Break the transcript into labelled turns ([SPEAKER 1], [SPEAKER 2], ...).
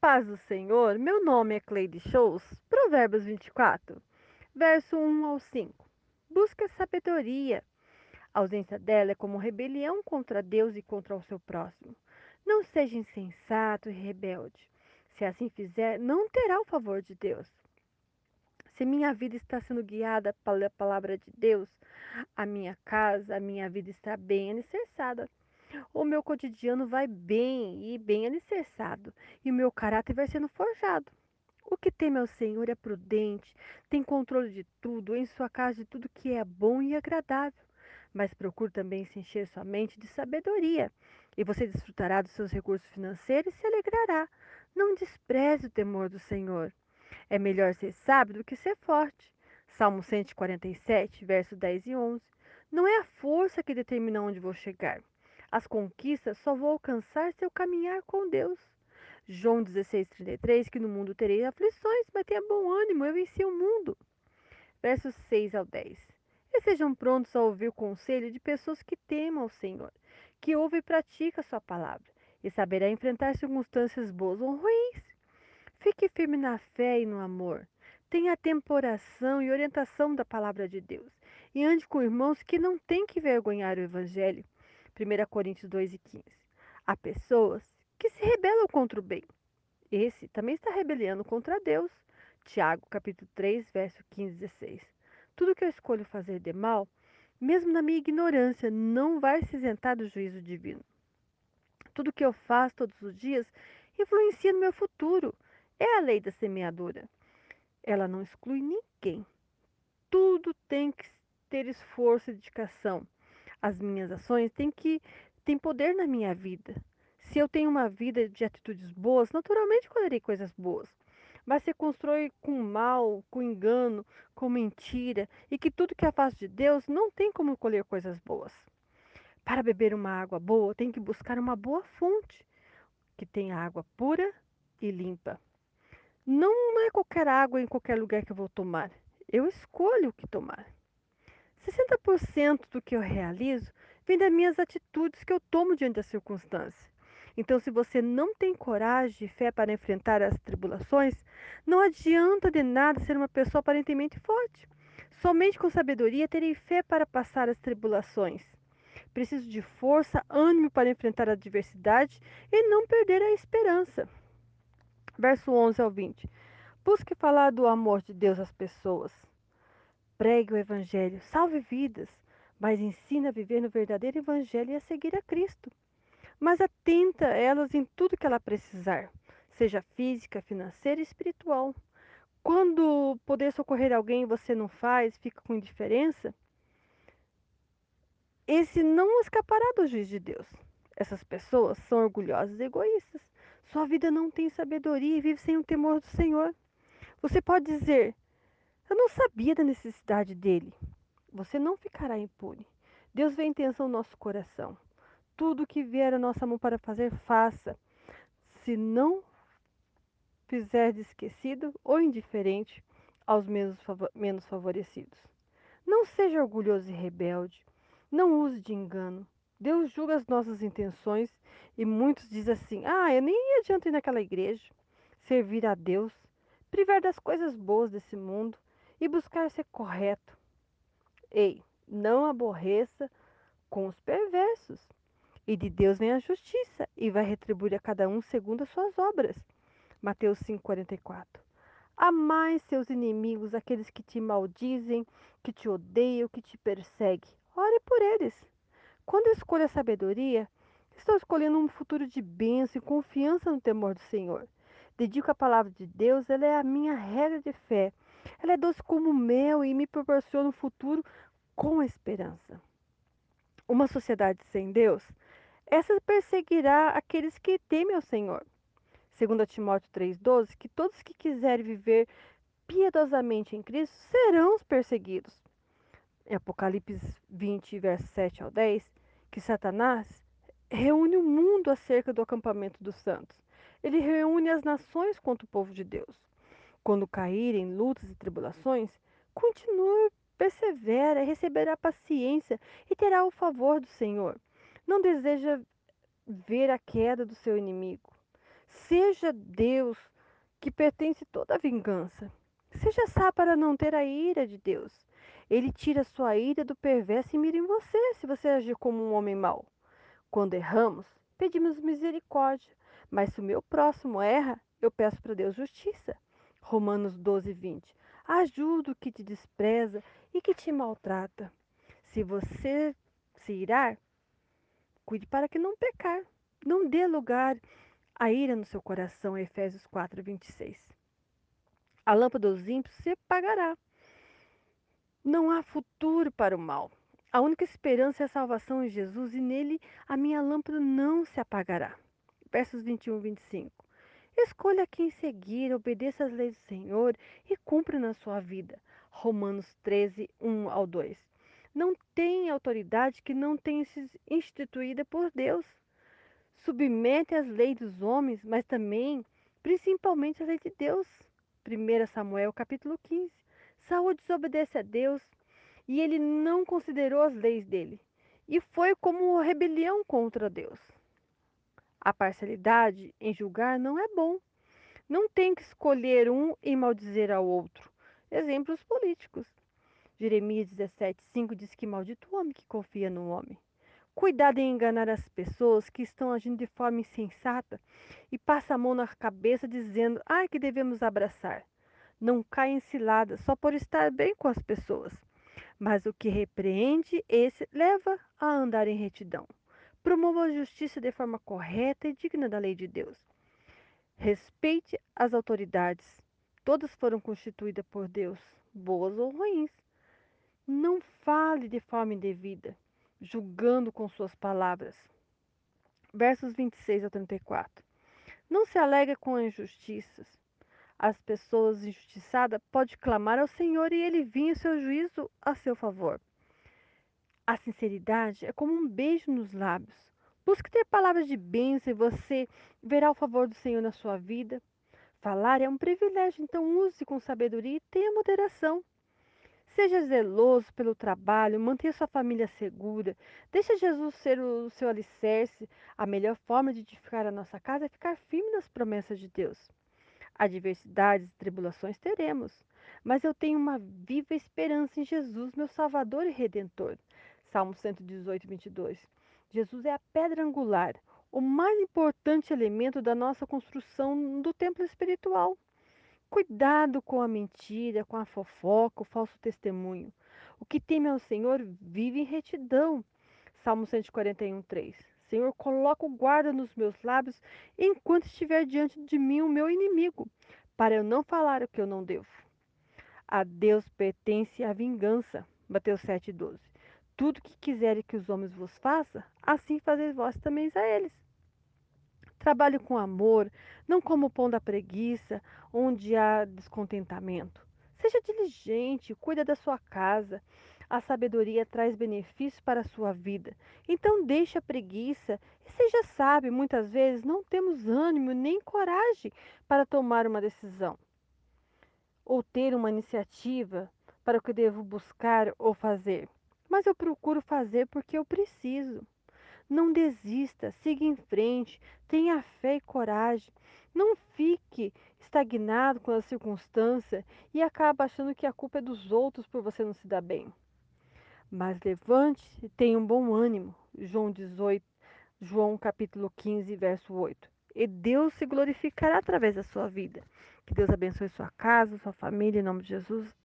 [SPEAKER 1] paz do Senhor, meu nome é Cleide Shows, Provérbios 24, verso 1 ao 5. Busca sabedoria. A ausência dela é como rebelião contra Deus e contra o seu próximo. Não seja insensato e rebelde. Se assim fizer, não terá o favor de Deus. Se minha vida está sendo guiada pela palavra de Deus, a minha casa, a minha vida está bem alicerçada. O meu cotidiano vai bem e bem alicerçado, e o meu caráter vai sendo forjado. O que teme ao Senhor é prudente, tem controle de tudo, em sua casa de tudo que é bom e agradável. Mas procure também se encher sua mente de sabedoria, e você desfrutará dos seus recursos financeiros e se alegrará. Não despreze o temor do Senhor. É melhor ser sábio do que ser forte. Salmo 147, versos 10 e 11. Não é a força que determina onde vou chegar. As conquistas só vou alcançar se eu caminhar com Deus. João 16,33, que no mundo terei aflições, mas tenha bom ânimo, eu venci o mundo. Versos 6 ao 10. E sejam prontos a ouvir o conselho de pessoas que temam ao Senhor, que ouvem e praticam a sua palavra, e saberá enfrentar circunstâncias boas ou ruins. Fique firme na fé e no amor. Tenha temporação e orientação da palavra de Deus. E ande com irmãos que não têm que vergonhar o Evangelho 1 Coríntios 2 e 15. Há pessoas que se rebelam contra o bem. Esse também está rebeliando contra Deus. Tiago, capítulo 3, verso 15 e 16. Tudo que eu escolho fazer de mal, mesmo na minha ignorância, não vai se isentar do juízo divino. Tudo que eu faço todos os dias influencia no meu futuro. É a lei da semeadura. Ela não exclui ninguém. Tudo tem que ter esforço e dedicação as minhas ações têm que têm poder na minha vida. Se eu tenho uma vida de atitudes boas, naturalmente colherei coisas boas. Mas se constrói com mal, com engano, com mentira, e que tudo que é de Deus não tem como colher coisas boas. Para beber uma água boa, tem que buscar uma boa fonte, que tenha água pura e limpa. Não é qualquer água em qualquer lugar que eu vou tomar. Eu escolho o que tomar. 60% do que eu realizo vem das minhas atitudes que eu tomo diante das circunstâncias. Então, se você não tem coragem e fé para enfrentar as tribulações, não adianta de nada ser uma pessoa aparentemente forte. Somente com sabedoria terei fé para passar as tribulações. Preciso de força, ânimo para enfrentar a adversidade e não perder a esperança. Verso 11 ao 20. Busque falar do amor de Deus às pessoas. Pregue o Evangelho, salve vidas, mas ensina a viver no verdadeiro Evangelho e a seguir a Cristo. Mas atenta a elas em tudo que ela precisar, seja física, financeira e espiritual. Quando poder socorrer alguém você não faz, fica com indiferença, esse não escapará do juiz de Deus. Essas pessoas são orgulhosas e egoístas. Sua vida não tem sabedoria e vive sem o temor do Senhor. Você pode dizer: eu não sabia da necessidade dele. Você não ficará impune. Deus vê a intenção do nosso coração. Tudo que vier a nossa mão para fazer, faça. Se não fizer de esquecido ou indiferente aos menos favorecidos. Não seja orgulhoso e rebelde. Não use de engano. Deus julga as nossas intenções e muitos dizem assim: ah, eu nem adianta ir naquela igreja. Servir a Deus, privar das coisas boas desse mundo, e buscar ser correto. Ei, não aborreça com os perversos. E de Deus vem a justiça, e vai retribuir a cada um segundo as suas obras. Mateus 5,44. Amai seus inimigos, aqueles que te maldizem, que te odeiam, que te perseguem. Ore por eles. Quando escolho a sabedoria, estou escolhendo um futuro de bênção e confiança no temor do Senhor. Dedico a palavra de Deus, ela é a minha regra de fé. Ela é doce como mel e me proporciona um futuro com esperança. Uma sociedade sem Deus, essa perseguirá aqueles que temem ao Senhor. Segundo Timóteo 3,12, que todos que quiserem viver piedosamente em Cristo serão os perseguidos. Em Apocalipse 20, versos 7 ao 10, que Satanás reúne o mundo acerca do acampamento dos santos. Ele reúne as nações contra o povo de Deus. Quando cair em lutas e tribulações, continue, persevera, receberá paciência e terá o favor do Senhor. Não deseja ver a queda do seu inimigo. Seja Deus que pertence toda a vingança. Seja sábio para não ter a ira de Deus. Ele tira sua ira do perverso e mira em você, se você agir como um homem mau. Quando erramos, pedimos misericórdia, mas se o meu próximo erra, eu peço para Deus justiça. Romanos 12, 20. Ajuda o que te despreza e que te maltrata. Se você se irar, cuide para que não pecar. Não dê lugar à ira no seu coração. Efésios 4, 26. A lâmpada dos ímpios se apagará. Não há futuro para o mal. A única esperança é a salvação em Jesus e nele a minha lâmpada não se apagará. Versos 21 e 25. Escolha quem seguir, obedeça às leis do Senhor e cumpra na sua vida. Romanos 13, 1 ao 2. Não tem autoridade que não tenha sido instituída por Deus. Submete às leis dos homens, mas também, principalmente, às leis de Deus. 1 Samuel capítulo 15. Saúl desobedece a Deus e ele não considerou as leis dele. E foi como rebelião contra Deus. A parcialidade em julgar não é bom. Não tem que escolher um e maldizer ao outro. Exemplos políticos. Jeremias 17,5 diz que maldito o homem que confia no homem. Cuidado em enganar as pessoas que estão agindo de forma insensata e passa a mão na cabeça dizendo ah, que devemos abraçar. Não caia em cilada só por estar bem com as pessoas. Mas o que repreende, esse leva a andar em retidão. Promova a justiça de forma correta e digna da lei de Deus. Respeite as autoridades. Todas foram constituídas por Deus, boas ou ruins. Não fale de forma indevida, julgando com suas palavras. Versos 26 a 34. Não se alega com injustiças. As pessoas injustiçadas podem clamar ao Senhor e ele vinha seu juízo a seu favor. A sinceridade é como um beijo nos lábios. Busque ter palavras de bênção e você verá o favor do Senhor na sua vida. Falar é um privilégio, então use com sabedoria e tenha moderação. Seja zeloso pelo trabalho, mantenha sua família segura. Deixe Jesus ser o seu alicerce. A melhor forma de edificar a nossa casa é ficar firme nas promessas de Deus. Adversidades e tribulações teremos, mas eu tenho uma viva esperança em Jesus, meu Salvador e Redentor. Salmo 118, 22. Jesus é a pedra angular, o mais importante elemento da nossa construção do templo espiritual. Cuidado com a mentira, com a fofoca, o falso testemunho. O que teme ao Senhor vive em retidão. Salmo 141, 3. Senhor, coloca o guarda nos meus lábios enquanto estiver diante de mim o meu inimigo, para eu não falar o que eu não devo. A Deus pertence a vingança. Mateus 7,12. Tudo que quiserem que os homens vos façam, assim fazeis vós também a eles. Trabalhe com amor, não como o pão da preguiça, onde há descontentamento. Seja diligente, cuida da sua casa. A sabedoria traz benefícios para a sua vida. Então deixe a preguiça e seja sábio. Muitas vezes não temos ânimo nem coragem para tomar uma decisão ou ter uma iniciativa para o que devo buscar ou fazer mas eu procuro fazer porque eu preciso. Não desista, siga em frente, tenha fé e coragem. Não fique estagnado com a circunstância e acabe achando que a culpa é dos outros por você não se dar bem. Mas levante e tenha um bom ânimo. João 18, João capítulo 15, verso 8. E Deus se glorificará através da sua vida. Que Deus abençoe sua casa, sua família, em nome de Jesus.